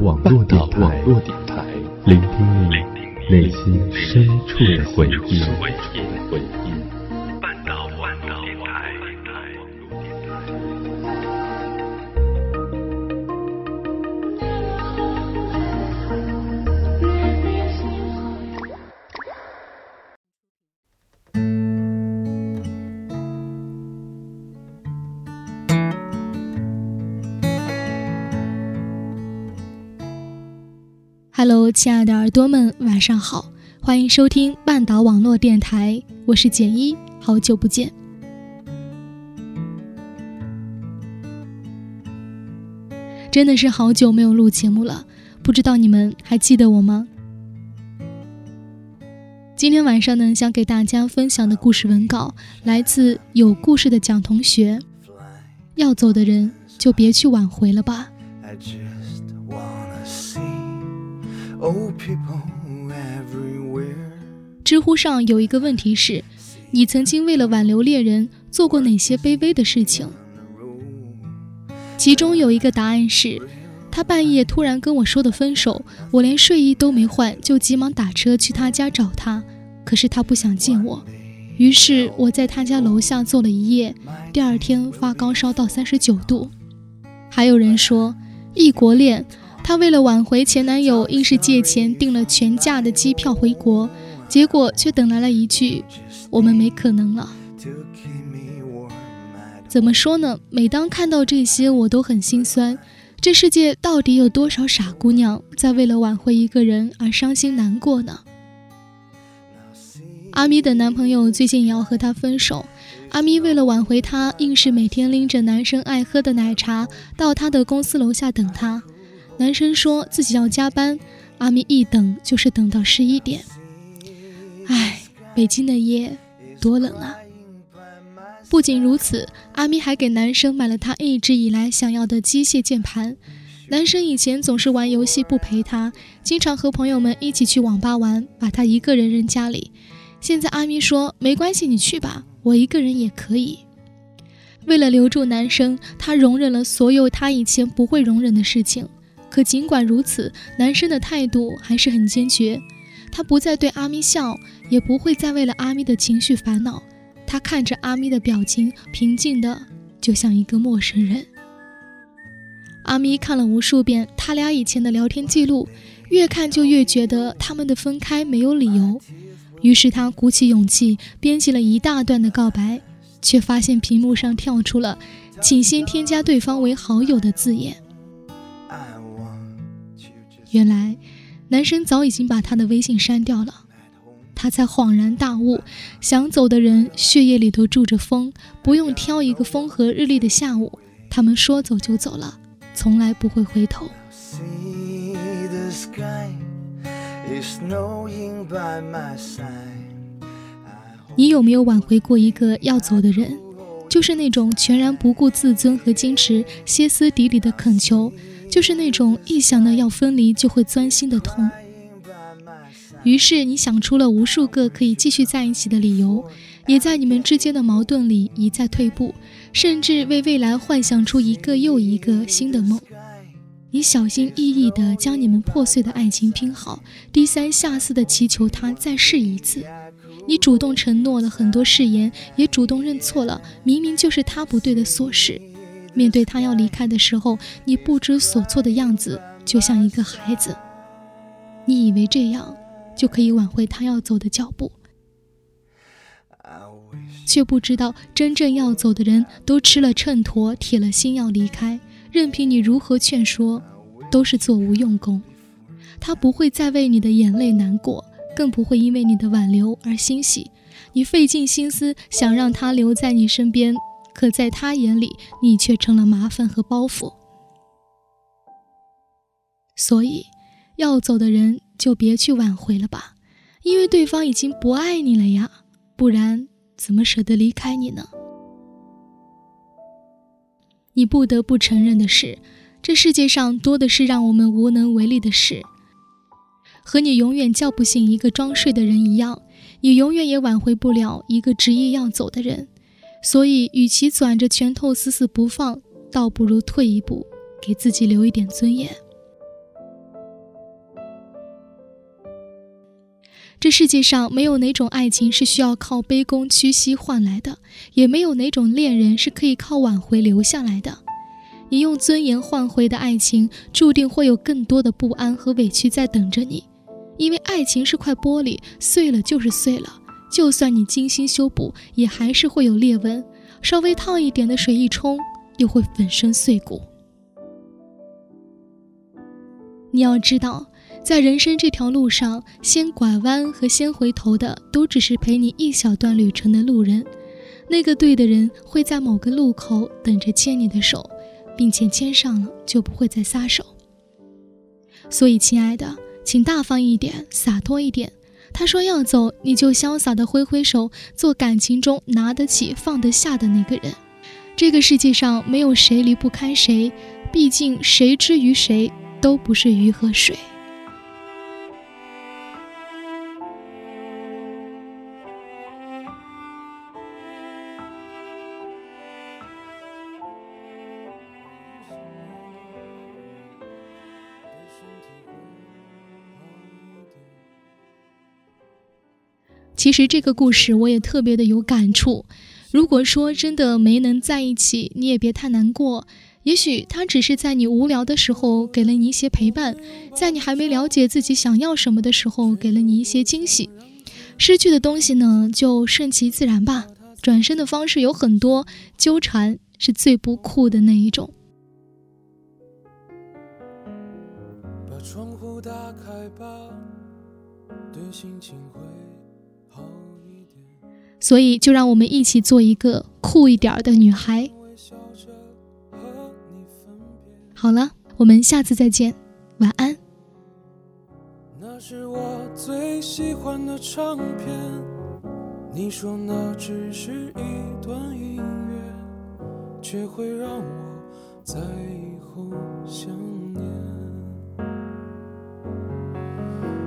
网络电台，聆听你内心深处的回忆。亲爱的耳朵们，晚上好，欢迎收听半岛网络电台，我是简一，好久不见，真的是好久没有录节目了，不知道你们还记得我吗？今天晚上呢，想给大家分享的故事文稿来自有故事的蒋同学，要走的人就别去挽回了吧。知乎上有一个问题是：你曾经为了挽留恋人做过哪些卑微的事情？其中有一个答案是：他半夜突然跟我说的分手，我连睡衣都没换就急忙打车去他家找他，可是他不想见我，于是我在他家楼下坐了一夜，第二天发高烧到三十九度。还有人说异国恋。她为了挽回前男友，硬是借钱订了全价的机票回国，结果却等来了一句“我们没可能了”。怎么说呢？每当看到这些，我都很心酸。这世界到底有多少傻姑娘在为了挽回一个人而伤心难过呢？阿咪的男朋友最近也要和她分手，阿咪为了挽回他，硬是每天拎着男生爱喝的奶茶到他的公司楼下等他。男生说自己要加班，阿咪一等就是等到十一点。唉，北京的夜多冷啊！不仅如此，阿咪还给男生买了他一直以来想要的机械键盘。男生以前总是玩游戏不陪他，经常和朋友们一起去网吧玩，把他一个人扔家里。现在阿咪说没关系，你去吧，我一个人也可以。为了留住男生，他容忍了所有他以前不会容忍的事情。可尽管如此，男生的态度还是很坚决。他不再对阿咪笑，也不会再为了阿咪的情绪烦恼。他看着阿咪的表情，平静的就像一个陌生人。阿咪看了无数遍他俩以前的聊天记录，越看就越觉得他们的分开没有理由。于是他鼓起勇气编辑了一大段的告白，却发现屏幕上跳出了“请先添加对方为好友”的字眼。原来，男生早已经把他的微信删掉了，他才恍然大悟：想走的人血液里头住着风，不用挑一个风和日丽的下午，他们说走就走了，从来不会回头。你有没有挽回过一个要走的人？就是那种全然不顾自尊和矜持，歇斯底里的恳求。就是那种一想到要分离就会钻心的痛，于是你想出了无数个可以继续在一起的理由，也在你们之间的矛盾里一再退步，甚至为未来幻想出一个又一个新的梦。你小心翼翼地将你们破碎的爱情拼好，低三下四地祈求他再试一次。你主动承诺了很多誓言，也主动认错了明明就是他不对的琐事。面对他要离开的时候，你不知所措的样子，就像一个孩子。你以为这样就可以挽回他要走的脚步，却不知道真正要走的人都吃了秤砣，铁了心要离开。任凭你如何劝说，都是做无用功。他不会再为你的眼泪难过，更不会因为你的挽留而欣喜。你费尽心思想让他留在你身边。可在他眼里，你却成了麻烦和包袱。所以，要走的人就别去挽回了吧，因为对方已经不爱你了呀。不然，怎么舍得离开你呢？你不得不承认的是，这世界上多的是让我们无能为力的事。和你永远叫不醒一个装睡的人一样，你永远也挽回不了一个执意要走的人。所以与其攥着拳头死死不放倒不如退一步给自己留一点尊严。这世界上没有哪种爱情是需要靠卑躬屈膝换来的也没有哪种恋人是可以靠挽回留下来的。你用尊严换回的爱情注定会有更多的不安和委屈在等着你因为爱情是块玻璃碎了就是碎了。就算你精心修补，也还是会有裂纹。稍微烫一点的水一冲，又会粉身碎骨。你要知道。在人生这条路上，先拐弯和先回头的，都只是陪你一小段旅程的路人。那个对的人会在某个路口等着牵你的手，并且牵上了就不会再撒手。所以，亲爱的，请大方一点，洒脱一点。他说要走，你就潇洒的挥挥手，做感情中拿得起放得下的那个人。这个世界上没有谁离不开谁，毕竟谁之于谁都不是鱼和水。其实这个故事我也特别的有感触。如果说真的没能在一起，你也别太难过。也许他只是在你无聊的时候给了你一些陪伴，在你还没了解自己想要什么的时候给了你一些惊喜。失去的东西呢，就顺其自然吧。转身的方式有很多，纠缠是最不酷的那一种。把窗户打开吧，对心情会。所以，就让我们一起做一个酷一点的女孩。好了，我们下次再见，晚安。那是我最喜欢的唱片，你说那只是一段音乐，却会让我在以后想念。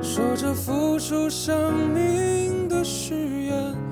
说着付出生命的誓言。